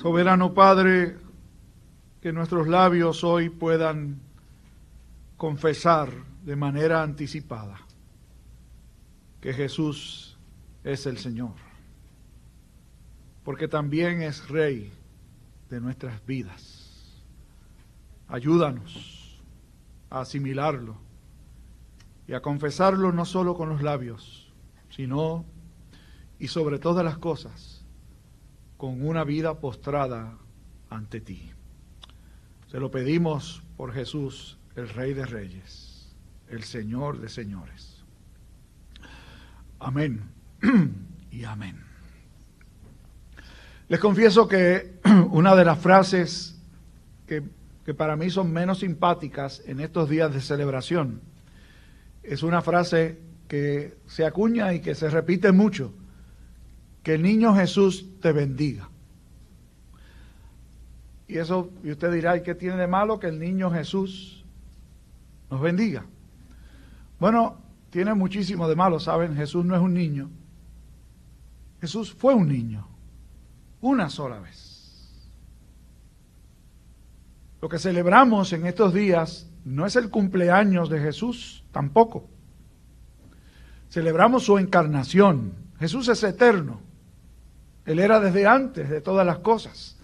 Soberano Padre, que nuestros labios hoy puedan confesar de manera anticipada que Jesús es el Señor, porque también es Rey de nuestras vidas. Ayúdanos a asimilarlo y a confesarlo no solo con los labios, sino y sobre todas las cosas con una vida postrada ante ti. Se lo pedimos por Jesús, el Rey de Reyes, el Señor de Señores. Amén y amén. Les confieso que una de las frases que, que, para mí son menos simpáticas en estos días de celebración es una frase que se acuña y que se repite mucho, que el niño Jesús te bendiga. Y eso, y usted dirá, ¿y qué tiene de malo que el niño Jesús nos bendiga? Bueno, tiene muchísimo de malo, ¿saben? Jesús no es un niño. Jesús fue un niño, una sola vez. Lo que celebramos en estos días no es el cumpleaños de Jesús, tampoco. Celebramos su encarnación. Jesús es eterno. Él era desde antes de todas las cosas.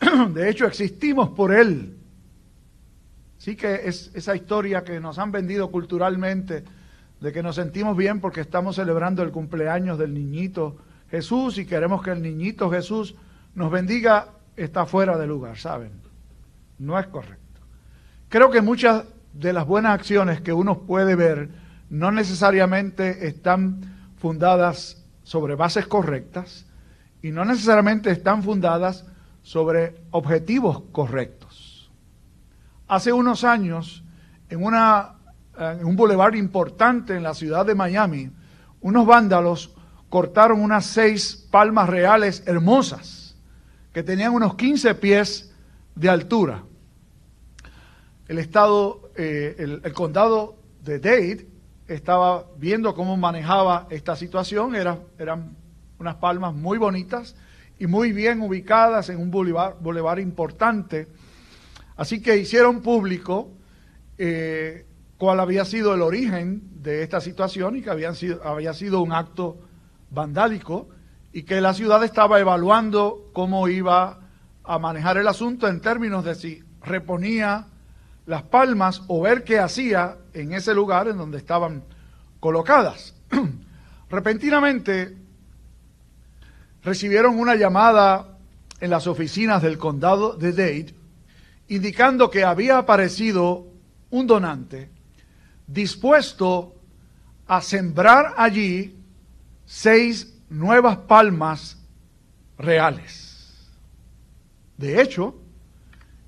De hecho, existimos por Él. Sí que es esa historia que nos han vendido culturalmente, de que nos sentimos bien porque estamos celebrando el cumpleaños del niñito Jesús y queremos que el niñito Jesús nos bendiga, está fuera de lugar, ¿saben? No es correcto. Creo que muchas de las buenas acciones que uno puede ver no necesariamente están fundadas sobre bases correctas y no necesariamente están fundadas sobre objetivos correctos. Hace unos años, en, una, en un bulevar importante en la ciudad de Miami, unos vándalos cortaron unas seis palmas reales hermosas que tenían unos 15 pies de altura. El estado, eh, el, condado de Dade estaba viendo cómo manejaba esta situación, Era, eran unas palmas muy bonitas y muy bien ubicadas en un bulevar, importante. Así que hicieron público eh, cuál había sido el origen de esta situación y que habían sido, había sido un acto vandálico y que la ciudad estaba evaluando cómo iba a manejar el asunto en términos de si reponía las palmas o ver qué hacía en ese lugar en donde estaban colocadas. Repentinamente recibieron una llamada en las oficinas del condado de Dade indicando que había aparecido un donante dispuesto a sembrar allí seis nuevas palmas reales. De hecho,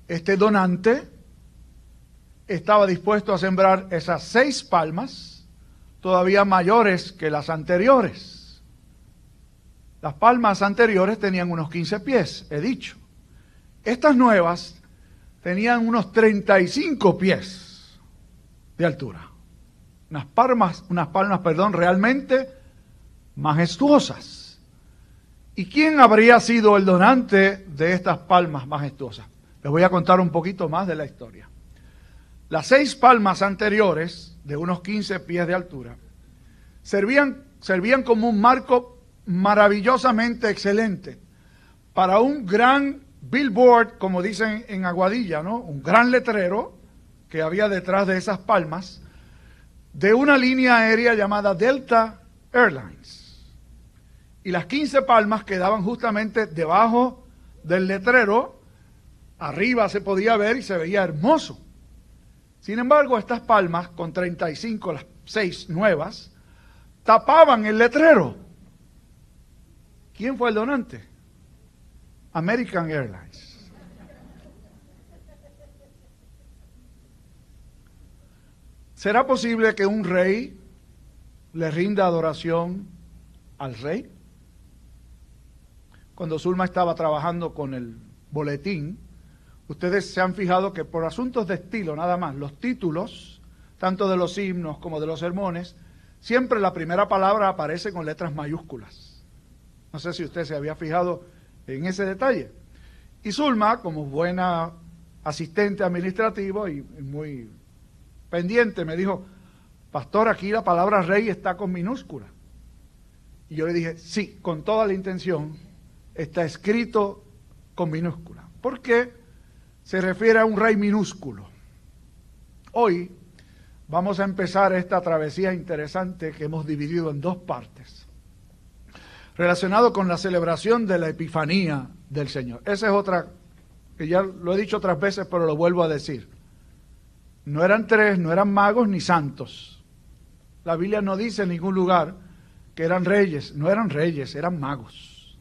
este donante estaba dispuesto a sembrar esas seis palmas todavía mayores que las anteriores. Las palmas anteriores tenían unos 15 pies, he dicho. Estas nuevas tenían unos 35 pies de altura. Unas palmas, unas palmas, perdón, realmente majestuosas. ¿Y quién habría sido el donante de estas palmas majestuosas? Les voy a contar un poquito más de la historia. Las seis palmas anteriores, de unos 15 pies de altura, servían, servían como un marco maravillosamente excelente para un gran billboard, como dicen en Aguadilla, ¿no? Un gran letrero que había detrás de esas palmas de una línea aérea llamada Delta Airlines. Y las 15 palmas quedaban justamente debajo del letrero, arriba se podía ver y se veía hermoso. Sin embargo, estas palmas, con 35, las 6 nuevas, tapaban el letrero. ¿Quién fue el donante? American Airlines. ¿Será posible que un rey le rinda adoración al rey? Cuando Zulma estaba trabajando con el boletín, ustedes se han fijado que por asuntos de estilo nada más, los títulos, tanto de los himnos como de los sermones, siempre la primera palabra aparece con letras mayúsculas. No sé si usted se había fijado en ese detalle. Y Zulma, como buena asistente administrativo y muy pendiente, me dijo, pastor, aquí la palabra rey está con minúscula. Y yo le dije, sí, con toda la intención, está escrito con minúscula. ¿Por qué se refiere a un rey minúsculo? Hoy vamos a empezar esta travesía interesante que hemos dividido en dos partes, relacionado con la celebración de la Epifanía del Señor. Esa es otra, que ya lo he dicho otras veces, pero lo vuelvo a decir. No eran tres, no eran magos ni santos. La Biblia no dice en ningún lugar que eran reyes, no eran reyes, eran magos.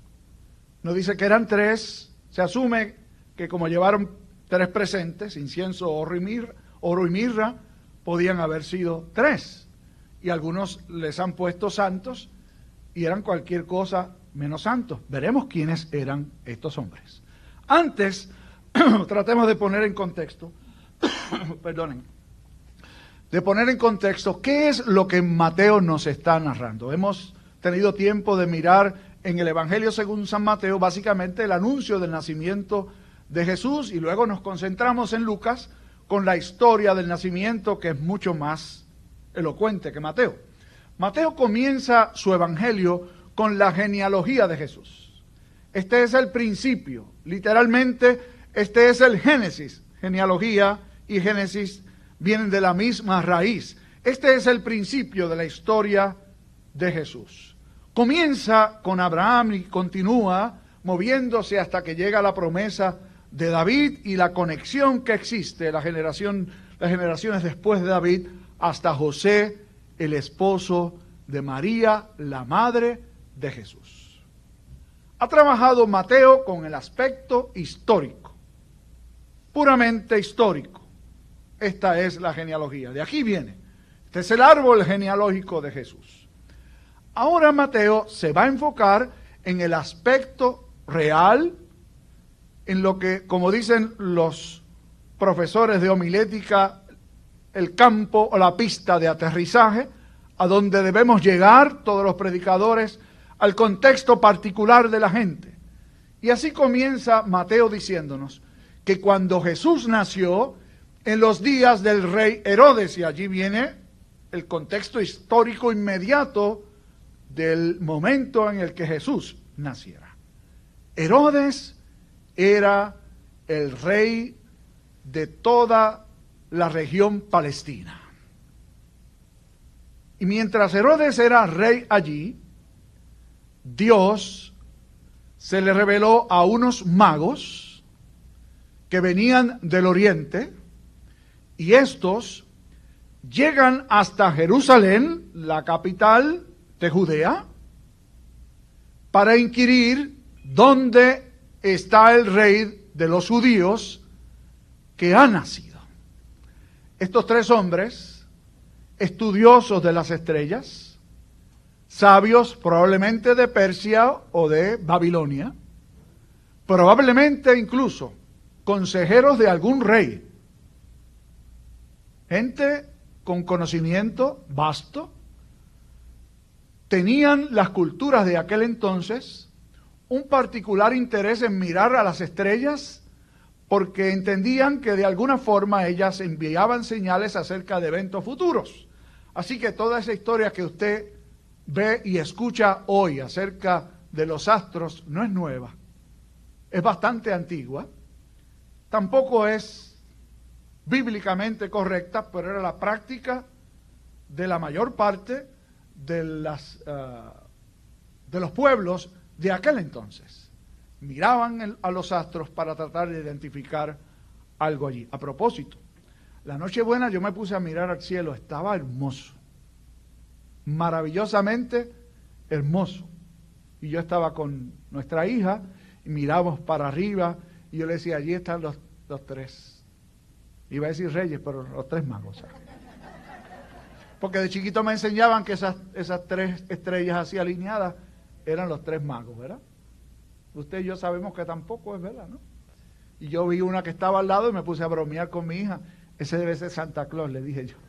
No dice que eran tres, se asume que como llevaron tres presentes, incienso, oro y mirra, oro y mirra podían haber sido tres. Y algunos les han puesto santos y eran cualquier cosa menos santos. Veremos quiénes eran estos hombres. Antes, tratemos de poner en contexto, perdonen, de poner en contexto qué es lo que Mateo nos está narrando. Hemos tenido tiempo de mirar en el Evangelio según San Mateo básicamente el anuncio del nacimiento de Jesús y luego nos concentramos en Lucas con la historia del nacimiento que es mucho más elocuente que Mateo. Mateo comienza su evangelio con la genealogía de Jesús. Este es el principio, literalmente este es el Génesis. Genealogía y Génesis vienen de la misma raíz. Este es el principio de la historia de Jesús. Comienza con Abraham y continúa moviéndose hasta que llega la promesa de David y la conexión que existe, las generaciones después de David, hasta José, el esposo de María, la madre de Jesús. Ha trabajado Mateo con el aspecto histórico, puramente histórico. Esta es la genealogía. De aquí viene. Este es el árbol genealógico de Jesús. Ahora Mateo se va a enfocar en el aspecto real, en lo que, como dicen los profesores de homilética, el campo o la pista de aterrizaje, a donde debemos llegar todos los predicadores, al contexto particular de la gente. Y así comienza Mateo diciéndonos que cuando Jesús nació, en los días del rey Herodes, y allí viene el contexto histórico inmediato del momento en el que Jesús naciera. Herodes era el rey de toda la región palestina. Y mientras Herodes era rey allí, Dios se le reveló a unos magos que venían del oriente y estos llegan hasta Jerusalén, la capital de Judea, para inquirir dónde está el rey de los judíos que ha nacido. Estos tres hombres, estudiosos de las estrellas, sabios probablemente de Persia o de Babilonia, probablemente incluso consejeros de algún rey, gente con conocimiento vasto, tenían las culturas de aquel entonces un particular interés en mirar a las estrellas porque entendían que de alguna forma ellas enviaban señales acerca de eventos futuros. Así que toda esa historia que usted ve y escucha hoy acerca de los astros no es nueva, es bastante antigua, tampoco es bíblicamente correcta, pero era la práctica de la mayor parte de, las, ah, de los pueblos de aquel entonces. Miraban a los astros para tratar de identificar algo allí. A propósito, la noche buena yo me puse a mirar al cielo, estaba hermoso, maravillosamente hermoso. Y yo estaba con nuestra hija y miramos para arriba y yo le decía, allí están los, los tres. Iba a decir reyes, pero los tres magos. Porque de chiquito me enseñaban que esas, esas tres estrellas así alineadas eran los tres magos, ¿verdad? Usted y yo sabemos que tampoco es verdad, ¿no? Y yo vi una que estaba al lado y me puse a bromear con mi hija. Ese debe ser Santa Claus, le dije yo.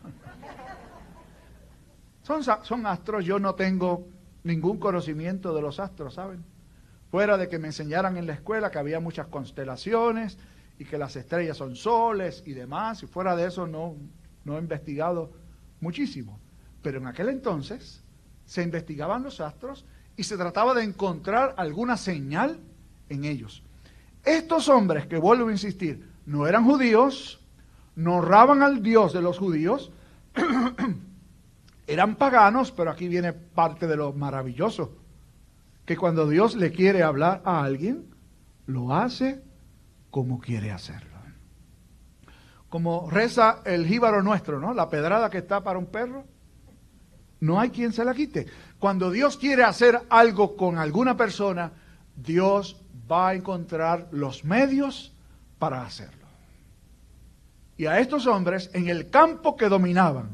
Son, son astros, yo no tengo ningún conocimiento de los astros, ¿saben? fuera de que me enseñaran en la escuela que había muchas constelaciones y que las estrellas son soles y demás, y fuera de eso no, no he investigado muchísimo. Pero en aquel entonces se investigaban los astros y se trataba de encontrar alguna señal en ellos. Estos hombres, que vuelvo a insistir, no eran judíos, no honraban al Dios de los judíos, eran paganos, pero aquí viene parte de lo maravilloso, que cuando Dios le quiere hablar a alguien, lo hace como quiere hacerlo. Como reza el jíbaro nuestro, ¿no? La pedrada que está para un perro, no hay quien se la quite. Cuando Dios quiere hacer algo con alguna persona, Dios va a encontrar los medios para hacerlo. Y a estos hombres, en el campo que dominaban,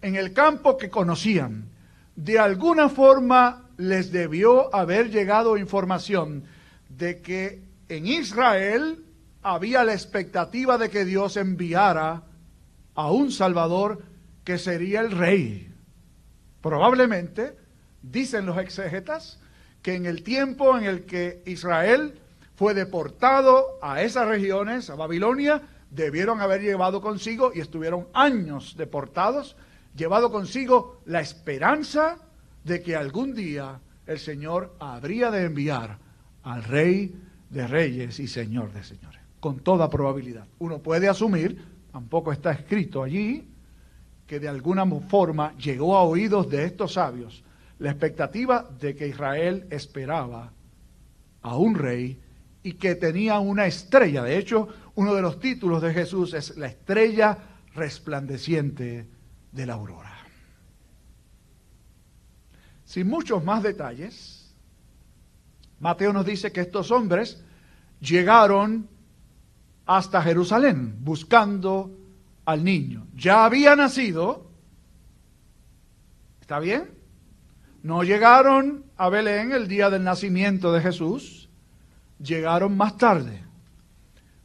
en el campo que conocían, de alguna forma les debió haber llegado información de que en Israel había la expectativa de que Dios enviara a un Salvador que sería el rey. Probablemente, dicen los exégetas, que en el tiempo en el que Israel fue deportado a esas regiones, a Babilonia, debieron haber llevado consigo, y estuvieron años deportados, llevado consigo la esperanza de que algún día el Señor habría de enviar al Rey de Reyes y Señor de Señores con toda probabilidad. Uno puede asumir, tampoco está escrito allí, que de alguna forma llegó a oídos de estos sabios la expectativa de que Israel esperaba a un rey y que tenía una estrella. De hecho, uno de los títulos de Jesús es la estrella resplandeciente de la aurora. Sin muchos más detalles, Mateo nos dice que estos hombres llegaron hasta Jerusalén buscando al niño. Ya había nacido. ¿Está bien? No llegaron a Belén el día del nacimiento de Jesús, llegaron más tarde.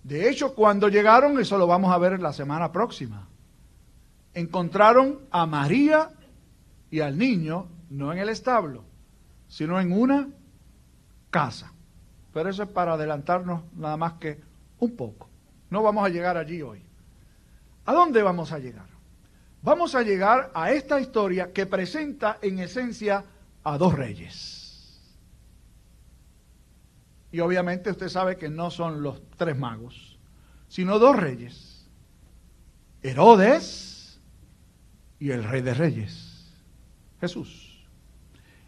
De hecho, cuando llegaron, eso lo vamos a ver la semana próxima, encontraron a María y al niño, no en el establo, sino en una casa. Pero eso es para adelantarnos nada más que un poco. No vamos a llegar allí hoy. ¿A dónde vamos a llegar? Vamos a llegar a esta historia que presenta en esencia a dos reyes. Y obviamente usted sabe que no son los tres magos, sino dos reyes. Herodes y el rey de reyes, Jesús.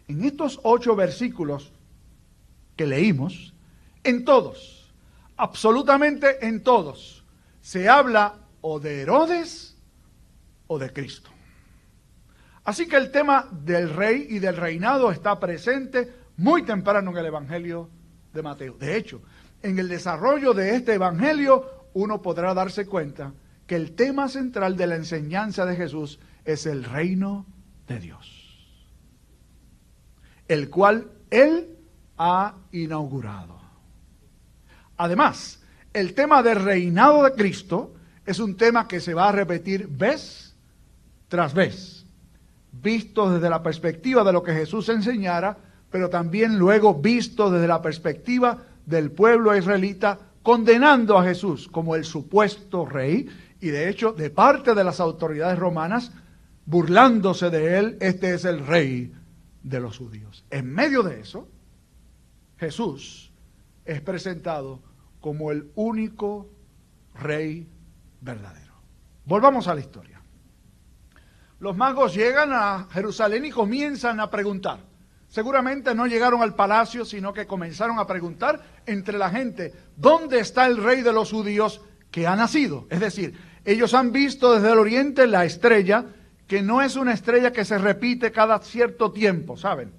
En estos ocho versículos que leímos, en todos, absolutamente en todos, se habla o de Herodes o de Cristo. Así que el tema del rey y del reinado está presente muy temprano en el Evangelio de Mateo. De hecho, en el desarrollo de este Evangelio uno podrá darse cuenta que el tema central de la enseñanza de Jesús es el reino de Dios, el cual Él ha inaugurado. Además, el tema del reinado de Cristo es un tema que se va a repetir vez tras vez, visto desde la perspectiva de lo que Jesús enseñara, pero también luego visto desde la perspectiva del pueblo israelita condenando a Jesús como el supuesto rey y de hecho de parte de las autoridades romanas burlándose de él, este es el rey de los judíos. En medio de eso, Jesús es presentado como el único rey verdadero. Volvamos a la historia. Los magos llegan a Jerusalén y comienzan a preguntar. Seguramente no llegaron al palacio, sino que comenzaron a preguntar entre la gente, ¿dónde está el rey de los judíos que ha nacido? Es decir, ellos han visto desde el oriente la estrella, que no es una estrella que se repite cada cierto tiempo, ¿saben?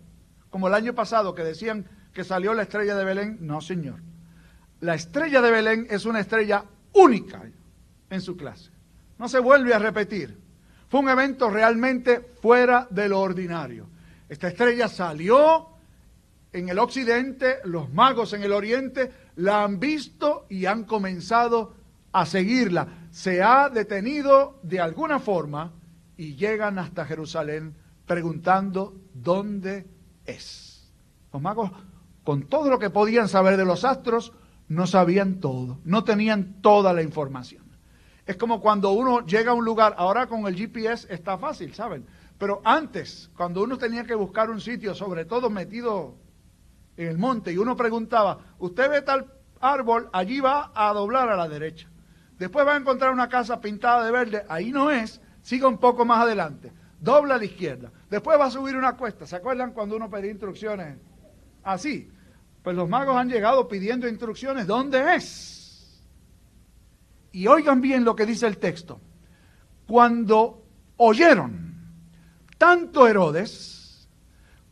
Como el año pasado que decían que salió la estrella de Belén. No, señor la estrella de Belén es una estrella única en su clase. No se vuelve a repetir. Fue un evento realmente fuera de lo ordinario. Esta estrella salió en el occidente, los magos en el oriente la han visto y han comenzado a seguirla. Se ha detenido de alguna forma y llegan hasta Jerusalén preguntando dónde es. Los magos con todo lo que podían saber de los astros, no sabían todo, no tenían toda la información. Es como cuando uno llega a un lugar, ahora con el GPS está fácil, ¿saben? Pero antes, cuando uno tenía que buscar un sitio, sobre todo metido en el monte, y uno preguntaba, usted ve tal árbol, allí va a doblar a la derecha. Después va a encontrar una casa pintada de verde, ahí no es, siga un poco más adelante, dobla a la izquierda. Después va a subir una cuesta. ¿Se acuerdan cuando uno pedía instrucciones? Así. Pues los magos han llegado pidiendo instrucciones. ¿Dónde es? Y oigan bien lo que dice el texto. Cuando oyeron tanto Herodes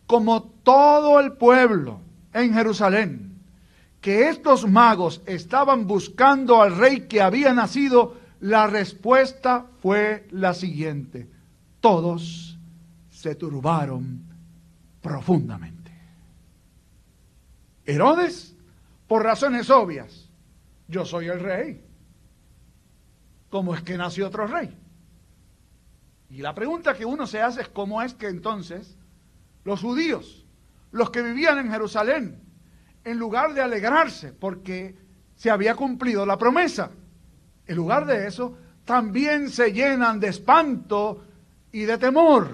como todo el pueblo en Jerusalén que estos magos estaban buscando al rey que había nacido, la respuesta fue la siguiente. Todos se turbaron profundamente. Herodes, por razones obvias, yo soy el rey. ¿Cómo es que nació otro rey? Y la pregunta que uno se hace es cómo es que entonces los judíos, los que vivían en Jerusalén, en lugar de alegrarse porque se había cumplido la promesa, en lugar de eso, también se llenan de espanto y de temor.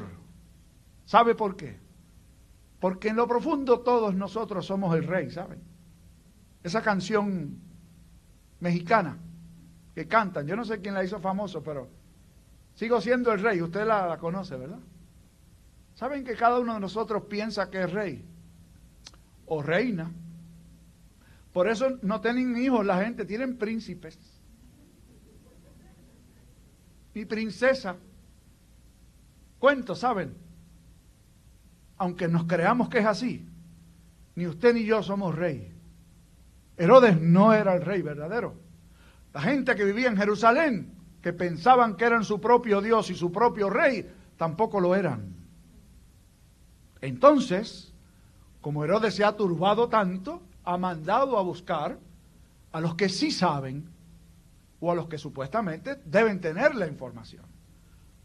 ¿Sabe por qué? Porque en lo profundo todos nosotros somos el rey, ¿saben? Esa canción mexicana que cantan, yo no sé quién la hizo famoso, pero sigo siendo el rey, usted la, conoce, ¿verdad? ¿Saben que cada uno de nosotros piensa que es rey o reina? Por eso no tienen hijos la gente, tienen príncipes. Mi princesa. Cuento, ¿saben? aunque nos creamos que es así, ni usted ni yo somos rey. Herodes no era el rey verdadero. La gente que vivía en Jerusalén, que pensaban que eran su propio Dios y su propio rey, tampoco lo eran. Entonces, como Herodes se ha turbado tanto, ha mandado a buscar a los que sí saben o a los que supuestamente deben tener la información.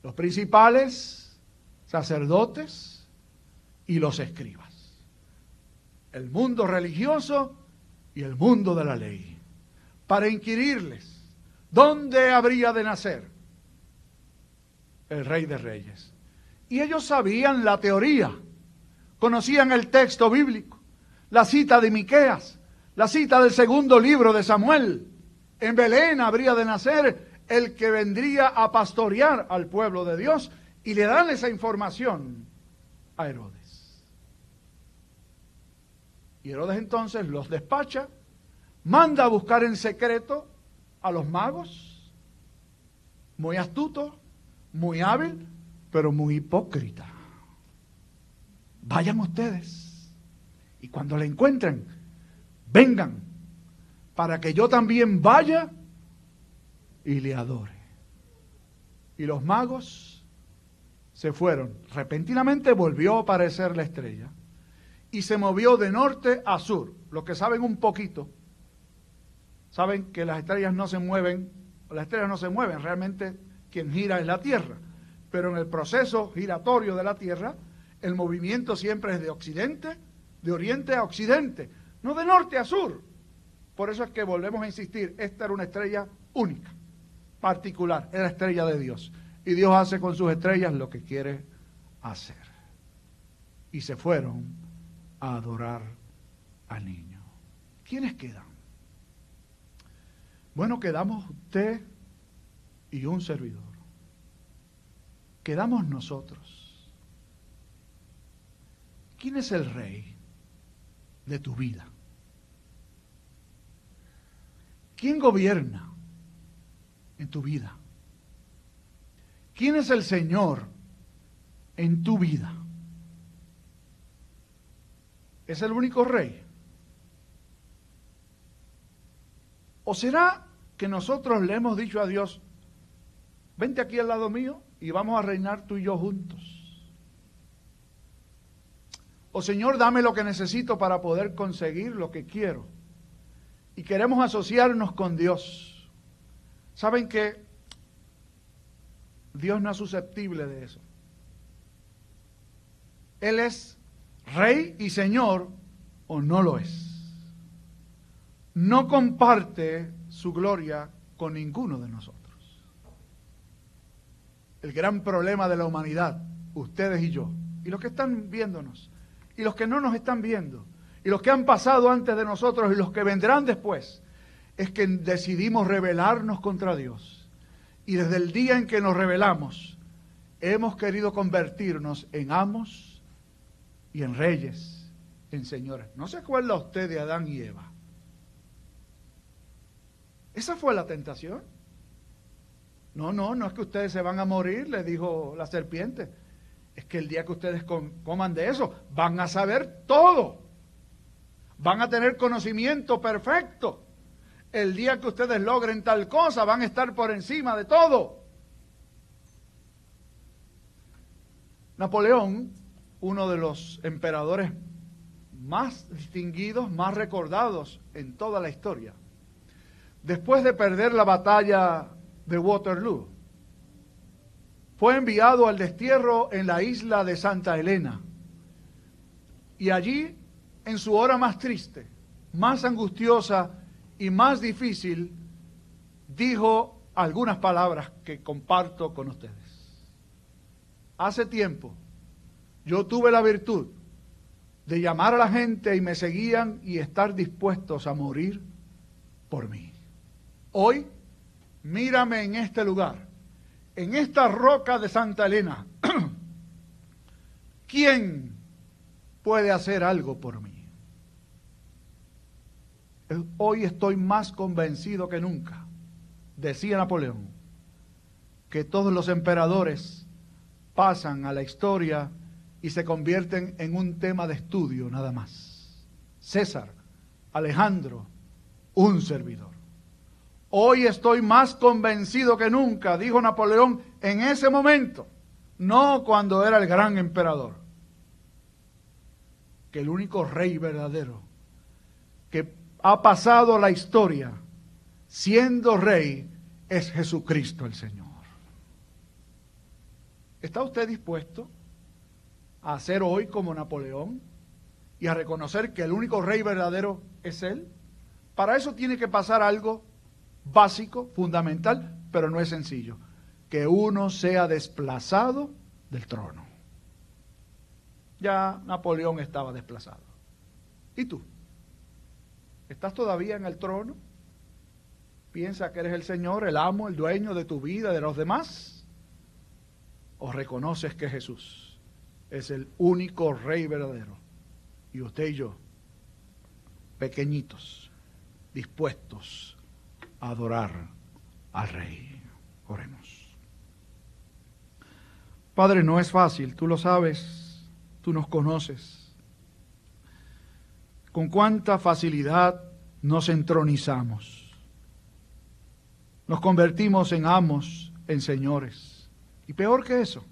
Los principales sacerdotes, y los escribas. El mundo religioso y el mundo de la ley. Para inquirirles, ¿dónde habría de nacer el rey de reyes? Y ellos sabían la teoría, conocían el texto bíblico, la cita de Miqueas, la cita del segundo libro de Samuel. En Belén habría de nacer el que vendría a pastorear al pueblo de Dios y le dan esa información a Herodes. Y Herodes entonces los despacha, manda a buscar en secreto a los magos, muy astuto, muy hábil, pero muy hipócrita. Vayan ustedes y cuando la encuentren, vengan para que yo también vaya y le adore. Y los magos se fueron. Repentinamente volvió a aparecer la estrella y se movió de norte a sur. Los que saben un poquito, saben que las estrellas no se mueven, las estrellas no se mueven, realmente quien gira es la Tierra. Pero en el proceso giratorio de la Tierra, el movimiento siempre es de occidente, de oriente a occidente, no de norte a sur. Por eso es que volvemos a insistir, esta era una estrella única, particular, era la estrella de Dios. Y Dios hace con sus estrellas lo que quiere hacer. Y se fueron a adorar al niño. ¿Quiénes quedan? Bueno, quedamos usted y un servidor. Quedamos nosotros. ¿Quién es el rey de tu vida? ¿Quién gobierna en tu vida? ¿Quién es el Señor en tu vida? ¿Es el único rey? ¿O será que nosotros le hemos dicho a Dios, vente aquí al lado mío y vamos a reinar tú y yo juntos? O Señor, dame lo que necesito para poder conseguir lo que quiero. Y queremos asociarnos con Dios. ¿Saben que Dios no es susceptible de eso? Él es Rey y Señor o no lo es. No comparte su gloria con ninguno de nosotros. El gran problema de la humanidad, ustedes y yo, y los que están viéndonos, y los que no nos están viendo, y los que han pasado antes de nosotros y los que vendrán después, es que decidimos rebelarnos contra Dios. Y desde el día en que nos rebelamos, hemos querido convertirnos en amos y en reyes, en señores. ¿No se acuerda usted de Adán y Eva? Esa fue la tentación. No, no, no es que ustedes se van a morir, le dijo la serpiente. Es que el día que ustedes coman de eso, van a saber todo. Van a tener conocimiento perfecto. El día que ustedes logren tal cosa, van a estar por encima de todo. Napoleón, uno de los emperadores más distinguidos, más recordados en toda la historia, después de perder la batalla de Waterloo, fue enviado al destierro en la isla de Santa Elena. Y allí, en su hora más triste, más angustiosa y más difícil, dijo algunas palabras que comparto con ustedes hace tiempo yo tuve la virtud de llamar a la gente y me seguían y estar dispuestos a morir por mí. Hoy, mírame en este lugar, en esta roca de Santa Elena. ¿Quién puede hacer algo por mí? Hoy estoy más convencido que nunca, decía Napoleón, que todos los emperadores pasan a la historia y se convierten en un tema de estudio nada más. César, Alejandro, un servidor. Hoy estoy más convencido que nunca, dijo Napoleón en ese momento, no cuando era el gran emperador, que el único rey verdadero que ha pasado la historia siendo rey es Jesucristo el Señor. ¿Está usted dispuesto a ser hoy como Napoleón y a reconocer que el único rey verdadero es Él? Para eso tiene que pasar algo básico, fundamental, pero no es sencillo. Que uno sea desplazado del trono. Ya Napoleón estaba desplazado. ¿Y tú? ¿Estás todavía en el trono? ¿Piensa que eres el Señor, el amo, el dueño de tu vida, de los demás? o reconoces que Jesús es el único rey verdadero y usted y yo, pequeñitos, dispuestos adorar al rey. Oremos. Padre, no es fácil, tú lo sabes, tú nos conoces. Con cuánta facilidad nos entronizamos. Nos convertimos en amos, en señores y peor que eso,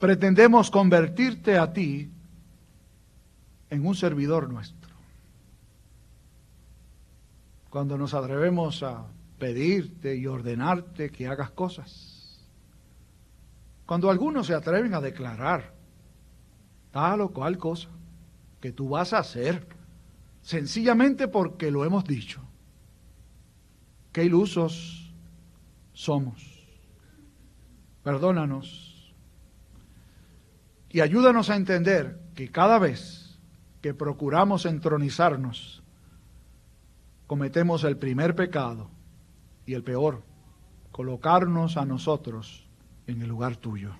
pretendemos convertirte a ti en un servidor nuestro. Cuando nos atrevemos a pedirte y ordenarte que hagas cosas. Cuando algunos se atreven a declarar tal o cual cosa que tú vas a hacer, sencillamente porque lo hemos dicho. Qué ilusos somos. Perdónanos. Y ayúdanos a entender que cada vez que procuramos entronizarnos, cometemos el primer pecado y el peor, colocarnos a nosotros en el lugar tuyo.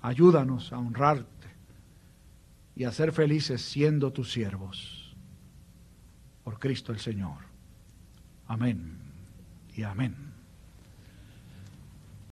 Ayúdanos a honrarte y a ser felices siendo tus siervos. Por Cristo el Señor. Amén y amén.